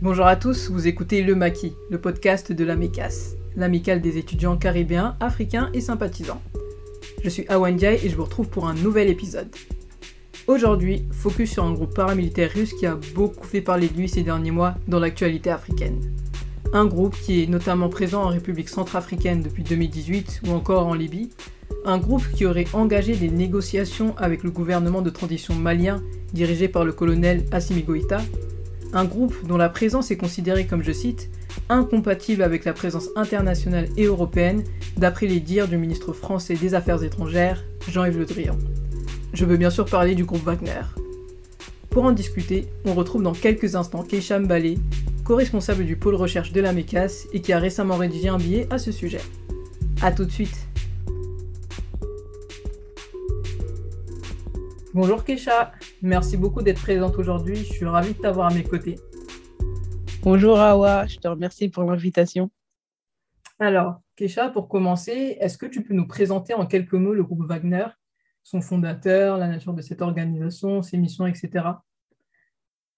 Bonjour à tous, vous écoutez Le Maquis, le podcast de la MECAS, l'amicale des étudiants caribéens, africains et sympathisants. Je suis Awan Diaye et je vous retrouve pour un nouvel épisode. Aujourd'hui, focus sur un groupe paramilitaire russe qui a beaucoup fait parler de lui ces derniers mois dans l'actualité africaine. Un groupe qui est notamment présent en République centrafricaine depuis 2018 ou encore en Libye. Un groupe qui aurait engagé des négociations avec le gouvernement de transition malien dirigé par le colonel Assimi Goïta. Un groupe dont la présence est considérée comme, je cite, incompatible avec la présence internationale et européenne, d'après les dires du ministre français des Affaires étrangères, Jean-Yves Le Drian. Je veux bien sûr parler du groupe Wagner. Pour en discuter, on retrouve dans quelques instants Keisham Balé, co-responsable du pôle recherche de la MECAS et qui a récemment rédigé un billet à ce sujet. A tout de suite Bonjour Keisha, merci beaucoup d'être présente aujourd'hui, je suis ravie de t'avoir à mes côtés. Bonjour Awa, je te remercie pour l'invitation. Alors, Keisha, pour commencer, est-ce que tu peux nous présenter en quelques mots le groupe Wagner, son fondateur, la nature de cette organisation, ses missions, etc.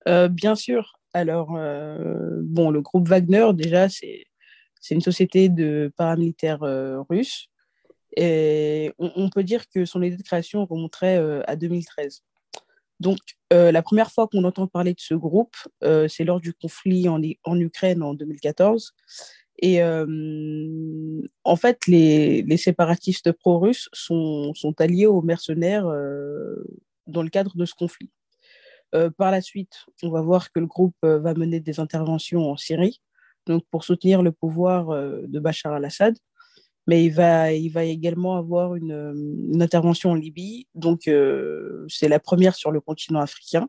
Euh, bien sûr. Alors, euh, bon, le groupe Wagner, déjà, c'est une société de paramilitaires euh, russes. Et on, peut dire que son idée de création remonterait à 2013. Donc, la première fois qu'on entend parler de ce groupe, c'est lors du conflit en, Ukraine en 2014. Et en fait, les, séparatistes pro-russes sont, sont, alliés aux mercenaires dans le cadre de ce conflit. Euh, par la suite, on va voir que le groupe euh, va mener des interventions en Syrie, donc pour soutenir le pouvoir euh, de Bachar al-Assad. Mais il va, également avoir une, une intervention en Libye, donc c'est la première sur le continent africain.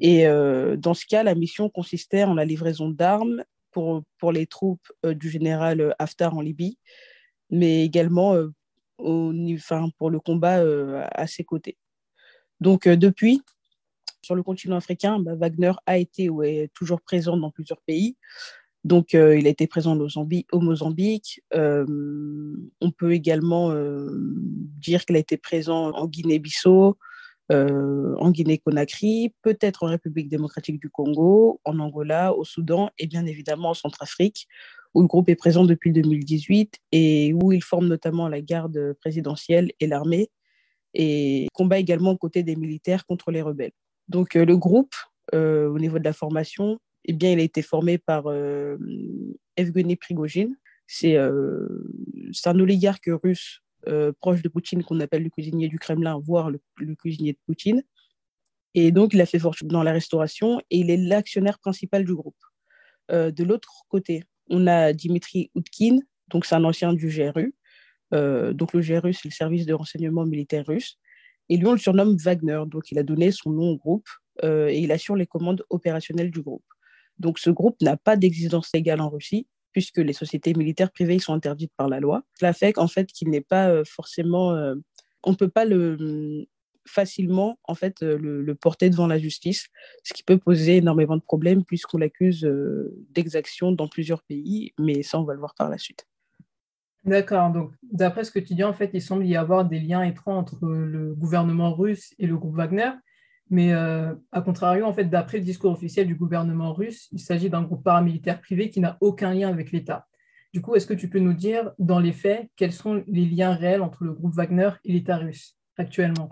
Et dans ce cas, la mission consistait en la livraison d'armes pour, les troupes du général Haftar en Libye, mais également pour le combat à ses côtés. Donc depuis, sur le continent africain, bah, Wagner a été ou est toujours présent dans plusieurs pays. Donc, euh, il a été présent au Mozambique. Euh, on peut également euh, dire qu'il a été présent en Guinée-Bissau, en Guinée-Conakry, peut-être en République démocratique du Congo, en Angola, au Soudan et bien évidemment en Centrafrique, où le groupe est présent depuis 2018 et où il forme notamment la garde présidentielle et l'armée et combat également aux côtés des militaires contre les rebelles. Donc, le groupe, au niveau de la formation, eh bien, il a été formé par euh, Evgeny Prigogine. C'est un oligarque russe proche de Poutine qu'on appelle le cuisinier du Kremlin, voire le, cuisinier de Poutine. Et donc, il a fait fortune dans la restauration et il est l'actionnaire principal du groupe. de l'autre côté, on a Dimitri Utkin, donc c'est un ancien du GRU. donc, le GRU, c'est le service de renseignement militaire russe. Et lui, on le surnomme Wagner. Donc, il a donné son nom au groupe euh, et il assure les commandes opérationnelles du groupe. Donc, ce groupe n'a pas d'existence légale en Russie puisque les sociétés militaires privées sont interdites par la loi. Cela fait qu'en fait, qu'il n'est pas euh, forcément... Euh, on ne peut pas le facilement en fait le, porter devant la justice, ce qui peut poser énormément de problèmes puisqu'on l'accuse d'exaction dans plusieurs pays, mais ça on va le voir par la suite. D'accord. Donc, d'après ce que tu dis, en fait, il semble y avoir des liens étroits entre le gouvernement russe et le groupe Wagner. Mais euh, à contrario, en fait, d'après le discours officiel du gouvernement russe, il s'agit d'un groupe paramilitaire privé qui n'a aucun lien avec l'État. Du coup, est-ce que tu peux nous dire, dans les faits, quels sont les liens réels entre le groupe Wagner et l'État russe actuellement?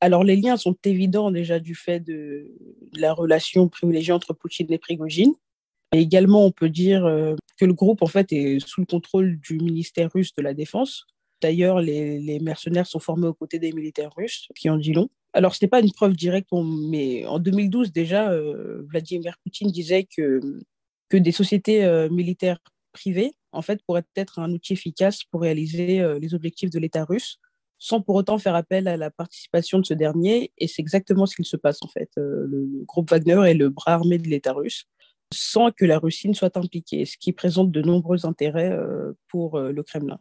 Alors, les liens sont évidents déjà du fait de la relation privilégiée entre Poutine et Prigogine. Et également, on peut dire euh, que le groupe en fait est sous le contrôle du ministère russe de la Défense. D'ailleurs, les, mercenaires sont formés aux côtés des militaires russes, qui en dit long. Alors, ce n'est pas une preuve directe, mais en 2012 déjà, euh, Vladimir Poutine disait que, que des sociétés euh, militaires privées, en fait, pourraient être un outil efficace pour réaliser les objectifs de l'État russe, sans pour autant faire appel à la participation de ce dernier. Et c'est exactement ce qu'il se passe, en fait. le groupe Wagner est le bras armé de l'État russe sans que la Russie ne soit impliquée, ce qui présente de nombreux intérêts euh, pour euh, le Kremlin.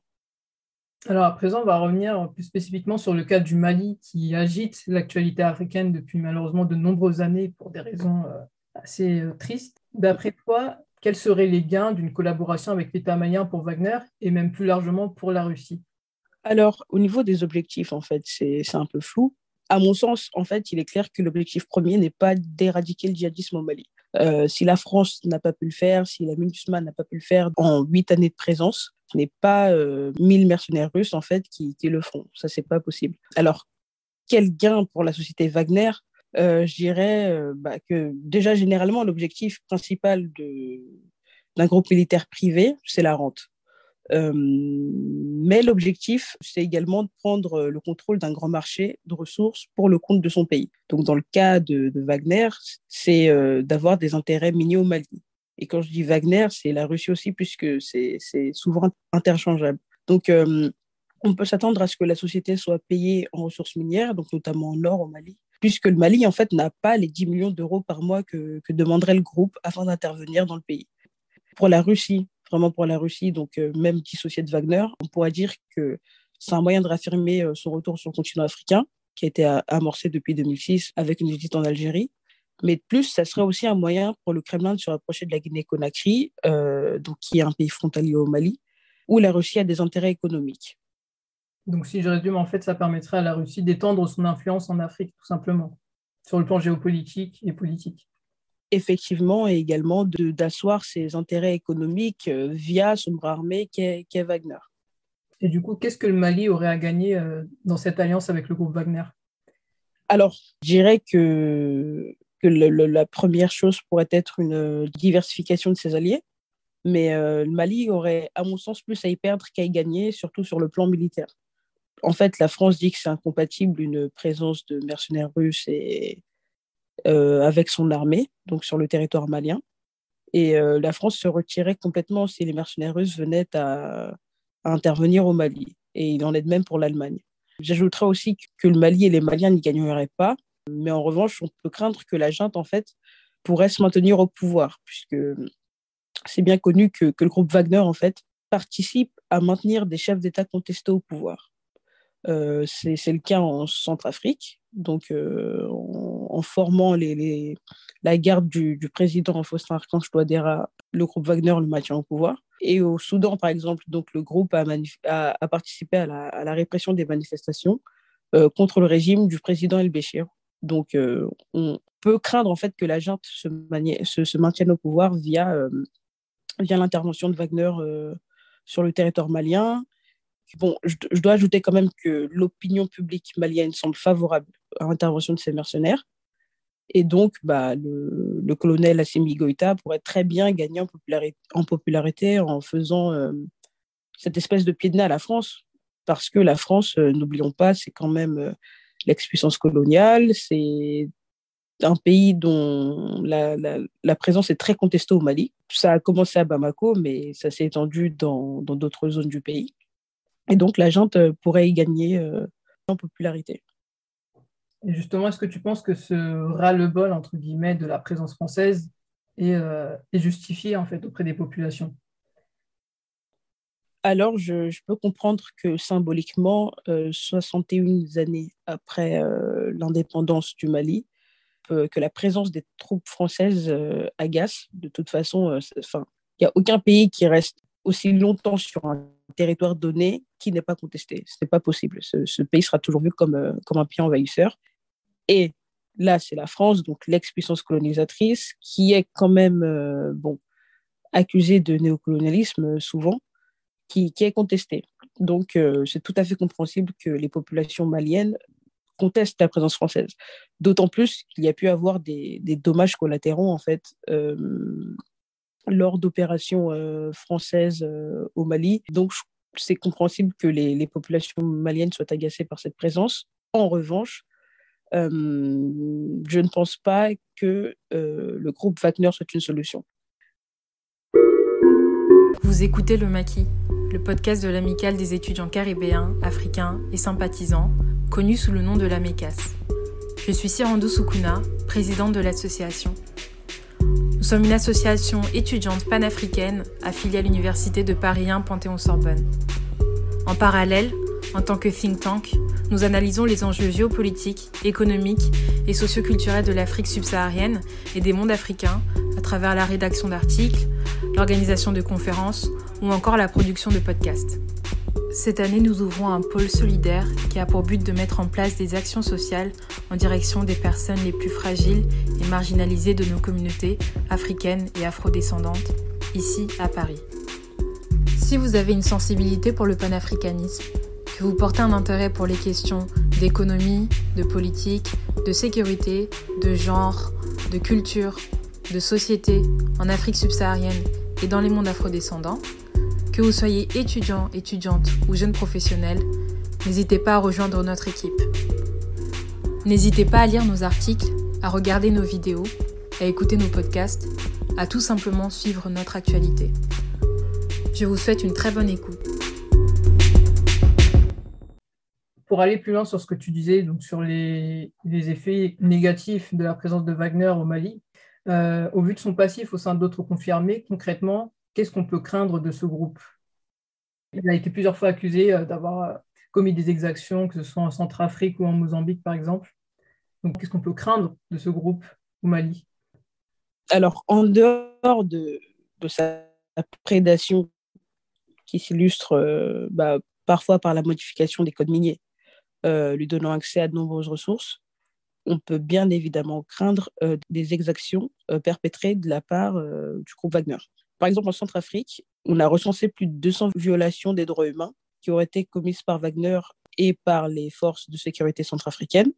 Alors à présent, on va revenir plus spécifiquement sur le cas du Mali qui agite l'actualité africaine depuis malheureusement de nombreuses années pour des raisons euh, assez tristes. D'après toi, quels seraient les gains d'une collaboration avec l'État malien pour Wagner et même plus largement pour la Russie? Alors au niveau des objectifs, en fait, c'est un peu flou. À mon sens, en fait, il est clair que l'objectif premier n'est pas d'éradiquer le djihadisme au Mali Euh, si la France n'a pas pu le faire, si la MINUSMA n'a pas pu le faire en huit années de présence, ce n'est pas euh, 1000 mercenaires russes en fait qui, qui le font. Ça, c'est pas possible. Alors, quel gain pour la société Wagner? Euh, Je dirais euh, bah, que déjà, généralement, l'objectif principal d'un groupe militaire privé, c'est la rente. Euh, mais l'objectif, c'est également de prendre le contrôle d'un grand marché de ressources pour le compte de son pays. Donc, dans le cas de, Wagner, c'est euh, d'avoir des intérêts miniers au Mali. Et quand je dis Wagner, c'est la Russie aussi, puisque c'est souvent interchangeable. Donc, euh, on peut s'attendre à ce que la société soit payée en ressources minières, donc notamment en or au Mali, puisque le Mali, en fait, n'a pas les 10 millions d'euros par mois que demanderait le groupe afin d'intervenir dans le pays. Pour la Russie, vraiment pour la Russie, donc euh, même dissocié de Wagner, on pourrait dire que c'est un moyen de réaffirmer euh, son retour sur le continent africain, qui a été amorcé depuis 2006 avec une visite en Algérie. Mais de plus, ça serait aussi un moyen pour le Kremlin de se rapprocher de la Guinée-Conakry, euh, donc qui est un pays frontalier au Mali, où la Russie a des intérêts économiques. Donc, si je résume, en fait, ça permettrait à la Russie d'étendre son influence en Afrique, tout simplement, sur le plan géopolitique et politique effectivement et également d'asseoir ses intérêts économiques euh, via son bras armé qu'est qu Wagner. Et du coup, qu'est-ce que le Mali aurait à gagner euh, dans cette alliance avec le groupe Wagner? Alors, je dirais que, que le, le, la première chose pourrait être une diversification de ses alliés, mais euh, le Mali aurait, à mon sens, plus à y perdre qu'à y gagner, surtout sur le plan militaire. En fait, la France dit que c'est incompatible une présence de mercenaires russes et, avec son armée, donc sur le territoire malien. Et euh, la France se retirait complètement si les mercenaires russes venaient à, intervenir au Mali. Et il en est de même pour l'Allemagne. J'ajouterais aussi que le Mali et les Maliens n'y gagneraient pas, mais en revanche, on peut craindre que la junte, en fait, pourrait se maintenir au pouvoir, puisque c'est bien connu que, que, le groupe Wagner, en fait, participe à maintenir des chefs d'État contestés au pouvoir. Euh, c'est le cas en Centrafrique, donc euh, en, en, formant la garde du, du président Faustin Archange Touadéra, le groupe Wagner le maintient au pouvoir. Et au Soudan, par exemple, donc le groupe a, participé à la, répression des manifestations euh, contre le régime du président El Béchir. Donc, euh, on peut craindre en fait que la junte se, maintienne au pouvoir via, euh, l'intervention de Wagner sur le territoire malien, Bon, je, dois ajouter quand même que l'opinion publique malienne semble favorable à l'intervention de ces mercenaires. Et donc, bah, le, colonel Assimi Goïta pourrait très bien gagner en popularité en, faisant euh, cette espèce de pied de nez à la France. Parce que la France, euh, n'oublions pas, c'est quand même euh, l'ex-puissance coloniale, c'est un pays dont la, présence est très contestée au Mali. Ça a commencé à Bamako, mais ça s'est étendu dans d'autres zones du pays. Et donc, la junte pourrait y gagner euh, en popularité. Et justement, est-ce que tu penses que ce ras-le-bol, entre guillemets, de la présence française est, euh, justifié, en fait, auprès des populations? Alors, je, peux comprendre que symboliquement, euh, 61 années après euh, l'indépendance du Mali, euh, que la présence des troupes françaises agace. De toute façon, il n'y a aucun pays qui reste aussi longtemps sur un territoire donné qui n'est pas contesté. Ce n'est pas possible. Ce, pays sera toujours vu comme, comme un pays envahisseur. Et là, c'est la France, donc l'ex-puissance colonisatrice, qui est quand même euh, bon, accusée de néocolonialisme euh, souvent, qui, qui est contestée. Donc, euh, c'est tout à fait compréhensible que les populations maliennes contestent la présence française. D'autant plus qu'il y a pu avoir des, des dommages collatéraux, en fait, lors d'opérations françaises au Mali. Donc, c'est compréhensible que les, les, populations maliennes soient agacées par cette présence. En revanche, je ne pense pas que euh, le groupe Wagner soit une solution. Vous écoutez Le Maquis, le podcast de l'amicale des étudiants caribéens, africains et sympathisants, connu sous le nom de la MECAS. Je suis Sirando Sukuna, présidente de l'association. Nous sommes une association étudiante panafricaine affiliée à l'Université de Paris 1 Panthéon-Sorbonne. En parallèle, en tant que think tank, nous analysons les enjeux géopolitiques, économiques et socioculturels de l'Afrique subsaharienne et des mondes africains à travers la rédaction d'articles, l'organisation de conférences ou encore la production de podcasts. Cette année, nous ouvrons un pôle solidaire qui a pour but de mettre en place des actions sociales en direction des personnes les plus fragiles et marginalisées de nos communautés africaines et afrodescendantes, ici à Paris. Si vous avez une sensibilité pour le panafricanisme, que vous portez un intérêt pour les questions d'économie, de politique, de sécurité, de genre, de culture, de société en Afrique subsaharienne et dans les mondes afrodescendants, que vous soyez étudiant, étudiante ou jeune professionnel, n'hésitez pas à rejoindre notre équipe. N'hésitez pas à lire nos articles, à regarder nos vidéos, à écouter nos podcasts, à tout simplement suivre notre actualité. Je vous souhaite une très bonne écoute. Pour aller plus loin sur ce que tu disais, donc sur les, effets négatifs de la présence de Wagner au Mali, euh, au vu de son passif au sein d'autres confirmés, concrètement, qu'est-ce qu'on peut craindre de ce groupe? Il a été plusieurs fois accusé euh, d'avoir euh, commis des exactions, que ce soit en Centrafrique ou en Mozambique, par exemple. Donc, qu'est-ce qu'on peut craindre de ce groupe au Mali? Alors, en dehors de, sa prédation qui s'illustre bah, parfois par la modification des codes miniers, lui donnant accès à de nombreuses ressources, on peut bien évidemment craindre des exactions perpétrées de la part du groupe Wagner. Par exemple, en Centrafrique, on a recensé plus de 200 violations des droits humains qui auraient été commises par Wagner et par les forces de sécurité centrafricaines.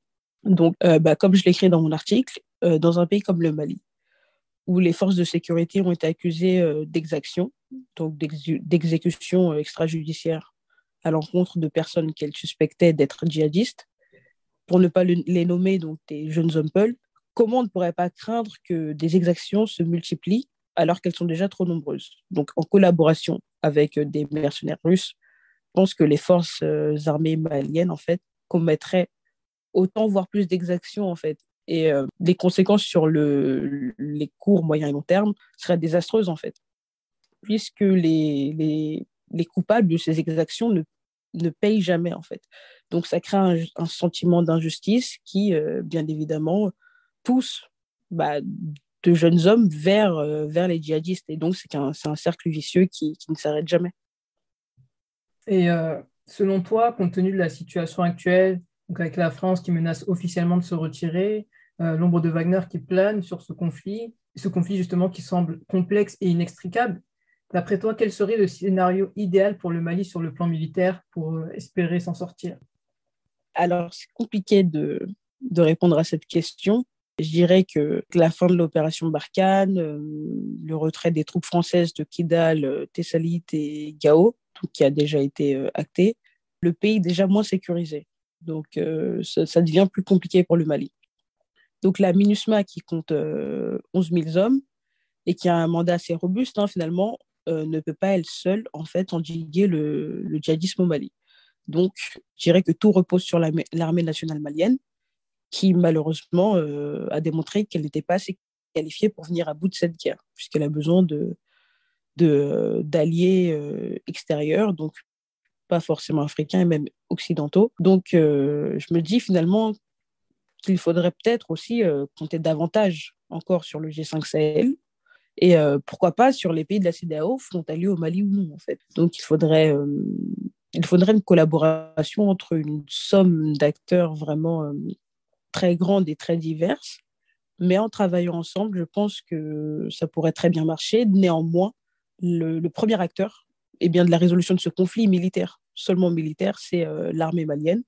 Donc, euh, bah, comme je l'écris dans mon article, euh, dans un pays comme le Mali, où les forces de sécurité ont été accusées euh, d'exaction, donc d'exécution extrajudiciaire à l'encontre de personnes qu'elles suspectaient d'être djihadistes, pour ne pas les nommer, donc des jeunes hommes peuls, comment on ne pourrait pas craindre que des exactions se multiplient alors qu'elles sont déjà trop nombreuses? Donc, en collaboration avec euh, des mercenaires russes, je pense que les forces euh, armées maliennes, en fait, commettraient autant, voire plus d'exactions, en fait. Et euh, les conséquences sur le, les courts, moyens et long terme seraient désastreuses, en fait, puisque les, les, les coupables de ces exactions ne, ne payent jamais, en fait. Donc, ça crée un, sentiment d'injustice qui, bien évidemment, pousse bah, de jeunes hommes vers, euh, vers les djihadistes. Et donc, c'est un, un, cercle vicieux qui, qui ne s'arrête jamais. Et euh, selon toi, compte tenu de la situation actuelle, donc avec la France qui menace officiellement de se retirer, euh, l'ombre de Wagner qui plane sur ce conflit, ce conflit justement qui semble complexe et inextricable, d'après toi, quel serait le scénario idéal pour le Mali sur le plan militaire pour espérer s'en sortir? Alors, c'est compliqué de, de répondre à cette question. Je dirais que la fin de l'opération Barkhane, euh, le retrait des troupes françaises de Kidal, euh, Thessalite et Gao, tout qui a déjà été euh, acté, le pays est déjà moins sécurisé. Donc ça, devient plus compliqué pour le Mali. Donc la MINUSMA qui compte 11 000 hommes et qui a un mandat assez robuste hein, finalement, ne peut pas elle seule en fait endiguer le, djihadisme au Mali. Donc je dirais que tout repose sur l'armée nationale malienne qui malheureusement euh, a démontré qu'elle n'était pas assez qualifiée pour venir à bout de cette guerre, puisqu'elle a besoin de d'alliés euh, extérieurs, donc pas forcément africains et même occidentaux. Donc euh, je me dis finalement qu'il faudrait peut-être aussi compter davantage encore sur le G5 Sahel et pourquoi pas sur les pays de la CEDEAO frontaliers au Mali ou non en fait. Donc il faudrait il faudrait une collaboration entre une somme d'acteurs vraiment très grandes et très diverses. Mais en travaillant ensemble, je pense que ça pourrait très bien marcher. Néanmoins, le, premier acteur eh bien, de la résolution de ce conflit militaire, seulement militaire, c'est euh, l'armée malienne.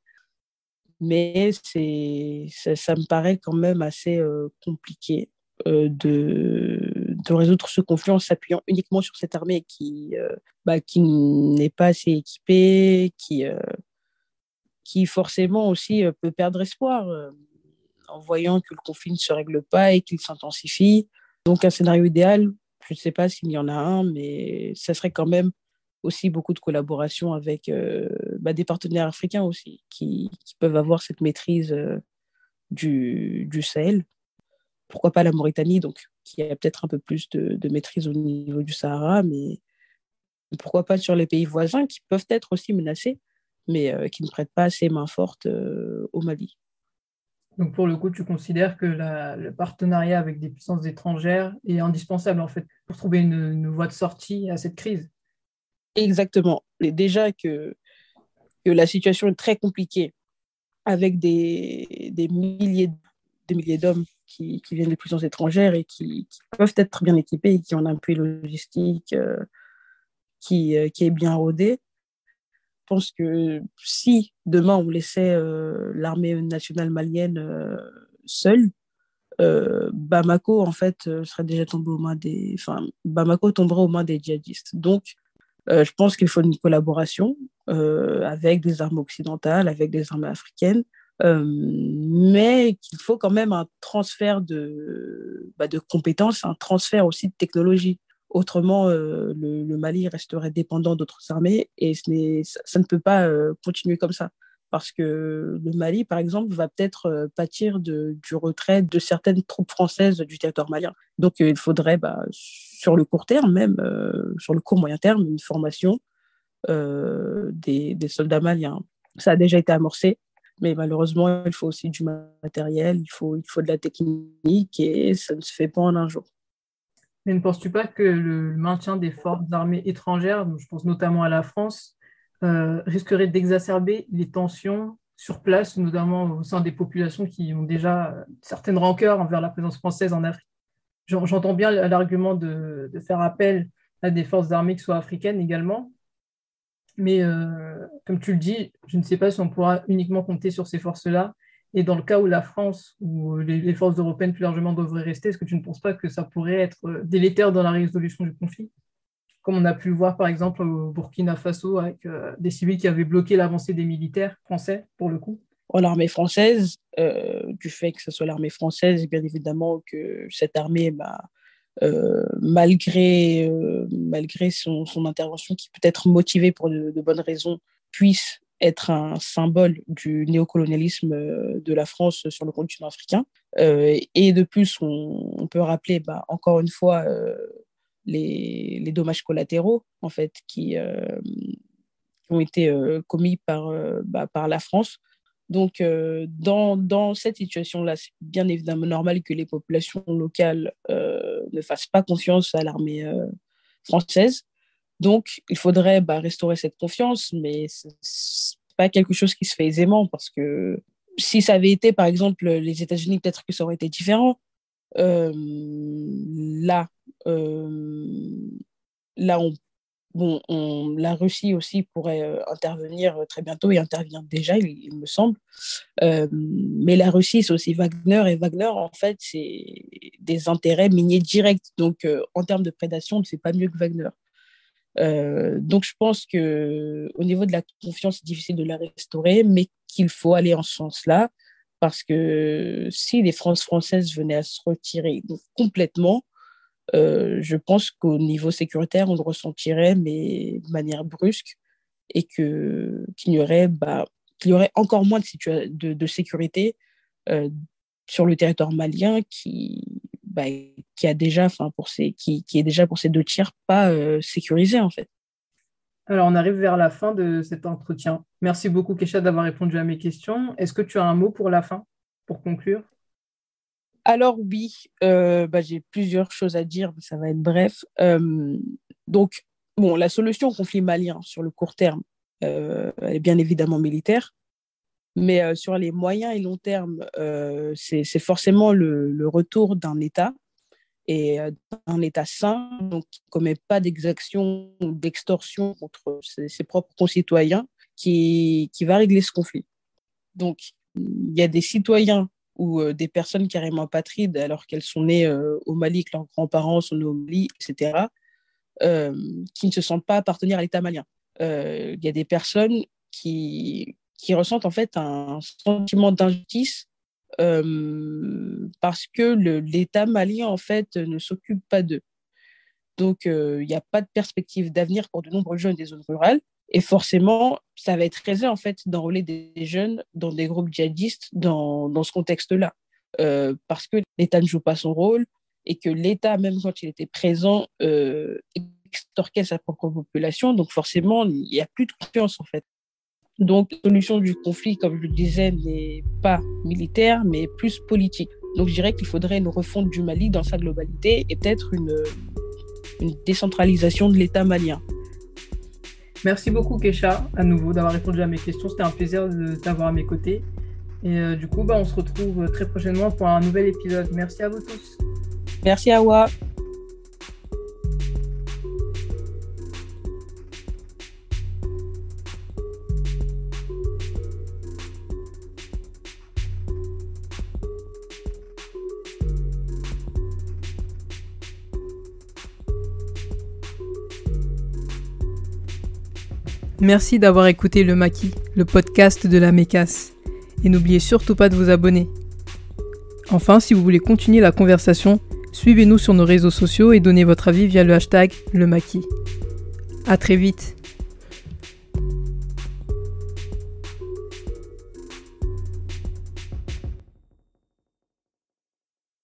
Mais ça, me paraît quand même assez euh, compliqué euh, de, de résoudre ce conflit en s'appuyant uniquement sur cette armée qui, bah, qui n'est pas assez équipée, qui, qui forcément aussi peut perdre espoir en voyant que le conflit ne se règle pas et qu'il s'intensifie. Donc un scénario idéal, je ne sais pas s'il y en a un, mais ça serait quand même aussi beaucoup de collaboration avec euh, bah, des partenaires africains aussi, qui, peuvent avoir cette maîtrise euh, du, du, Sahel. Pourquoi pas la Mauritanie, donc, qui a peut-être un peu plus de, maîtrise au niveau du Sahara, mais pourquoi pas sur les pays voisins qui peuvent être aussi menacés, mais euh, qui ne prêtent pas assez main forte au Mali. Donc pour le coup, tu considères que le partenariat avec des puissances étrangères est indispensable en fait pour trouver une, voie de sortie à cette crise? Exactement. Et déjà que que la situation est très compliquée avec des, des milliers, des milliers d'hommes qui, viennent de puissances étrangères et qui, peuvent être bien équipés et qui ont un appui logistique euh, qui, euh, qui, est bien rodé. Je pense que si demain on laissait euh, l'armée nationale malienne seule, Bamako en fait serait déjà tombé aux mains des, enfin Bamako tomberait aux mains des djihadistes. Donc je pense qu'il faut une collaboration avec des armes occidentales, avec des armes africaines, euh, mais qu'il faut quand même un transfert de, bah, de compétences, un transfert aussi de technologie. Autrement, euh, le, Mali resterait dépendant d'autres armées et ce ça, ça, ne peut pas euh, continuer comme ça. Parce que le Mali, par exemple, va peut-être pâtir de, du retrait de certaines troupes françaises du territoire malien. Donc, il faudrait, bah, sur le court terme, même sur le court moyen terme, une formation des, des soldats maliens. Ça a déjà été amorcé mais malheureusement, il faut aussi du matériel, il faut, il faut de la technique et ça ne se fait pas en un jour. Mais ne penses-tu pas que le maintien des forces armées étrangères, je pense notamment à la France, euh, risquerait d'exacerber les tensions sur place, notamment au sein des populations qui ont déjà certaines rancœurs envers la présence française en Afrique? J'entends bien l'argument de, de, faire appel à des forces armées qui soient africaines également, mais euh, comme tu le dis, je ne sais pas si on pourra uniquement compter sur ces forces-là. Et dans le cas où la France ou les, forces européennes plus largement devraient rester, est-ce que tu ne penses pas que ça pourrait être euh, délétère dans la résolution du conflit? Comme on a pu voir par exemple au Burkina Faso avec euh, des civils qui avaient bloqué l'avancée des militaires français pour le coup. Oh, l'armée française, du fait que ce soit l'armée française, bien évidemment que cette armée bah, euh, malgré, euh, malgré son, son, intervention qui peut être motivée pour de, bonnes raisons, puisse être un symbole du néocolonialisme euh, de la France sur le continent africain. et de plus, on, peut rappeler bah, encore une fois les, les, dommages collatéraux en fait, qui, ont été commis par, bah, par la France donc, euh, dans, dans, cette situation-là, c'est bien évidemment normal que les populations locales euh, ne fassent pas confiance à l'armée euh, française. Donc, il faudrait bah, restaurer cette confiance, mais ce n'est pas quelque chose qui se fait aisément parce que si ça avait été, par exemple, les États-Unis, peut-être que ça aurait été différent. là, là, on Bon, la Russie aussi pourrait euh, intervenir euh, très bientôt et intervient déjà, il, me semble. Euh, mais la Russie, c'est aussi Wagner. Et Wagner, en fait, c'est des intérêts miniers directs. Donc, en termes de prédation, c'est pas mieux que Wagner. donc, je pense qu'au niveau de la confiance, c'est difficile de la restaurer, mais qu'il faut aller en ce sens-là. Parce que si les France françaises venaient à se retirer complètement, euh, je pense qu'au niveau sécuritaire, on le ressentirait, mais de manière brusque, et que, qu'il, y aurait, bah, encore moins de, sécurité euh, sur le territoire malien qui, bah, qui, a déjà, pour qui, est déjà pour ces deux tiers pas euh, sécurisé, en fait. Alors, on arrive vers la fin de cet entretien. Merci beaucoup, Kesha, d'avoir répondu à mes questions. Est-ce que tu as un mot pour la fin, pour conclure? Alors oui, euh, bah, j'ai plusieurs choses à dire, mais ça va être bref. Euh, donc, bon, la solution au conflit malien sur le court terme, euh, est bien évidemment militaire, mais sur les moyens et long terme, c'est forcément le, retour d'un État et d'un État sain, donc qui ne commet pas d'exaction ou d'extorsion contre ses, propres concitoyens, qui va régler ce conflit. Donc, il y a des citoyens ou euh, des personnes carrément apatrides alors qu'elles sont nées euh, au Mali, que leurs grands-parents sont nés au Mali, etc., euh, qui ne se sentent pas appartenir à l'État malien. Il y a des personnes qui, qui ressentent en fait un sentiment d'injustice parce que l'État malien en fait ne s'occupe pas d'eux. Donc il n'y a pas de perspective d'avenir pour de nombreux jeunes des zones rurales. Et forcément, ça va être aisé en fait d'enrôler des jeunes dans des groupes djihadistes dans, dans ce contexte-là. Euh, parce que l'État ne joue pas son rôle et que l'État, même quand il était présent, euh, extorquait sa propre population. Donc forcément, il n'y a plus de confiance en fait. Donc, la solution du conflit, comme je le disais, n'est pas militaire, mais plus politique. Donc, je dirais qu'il faudrait une refonte du Mali dans sa globalité et peut-être une, une décentralisation de l'État malien. Merci beaucoup Kesha, à nouveau, d'avoir répondu à mes questions. C'était un plaisir de t'avoir à mes côtés. Et euh, du coup, bah, on se retrouve très prochainement pour un nouvel épisode. Merci à vous tous. Merci Awa. Merci d'avoir écouté Le Maquis, le podcast de la Mécasse. Et n'oubliez surtout pas de vous abonner. Enfin, si vous voulez continuer la conversation, suivez-nous sur nos réseaux sociaux et donnez votre avis via le hashtag Le Maquis. A très vite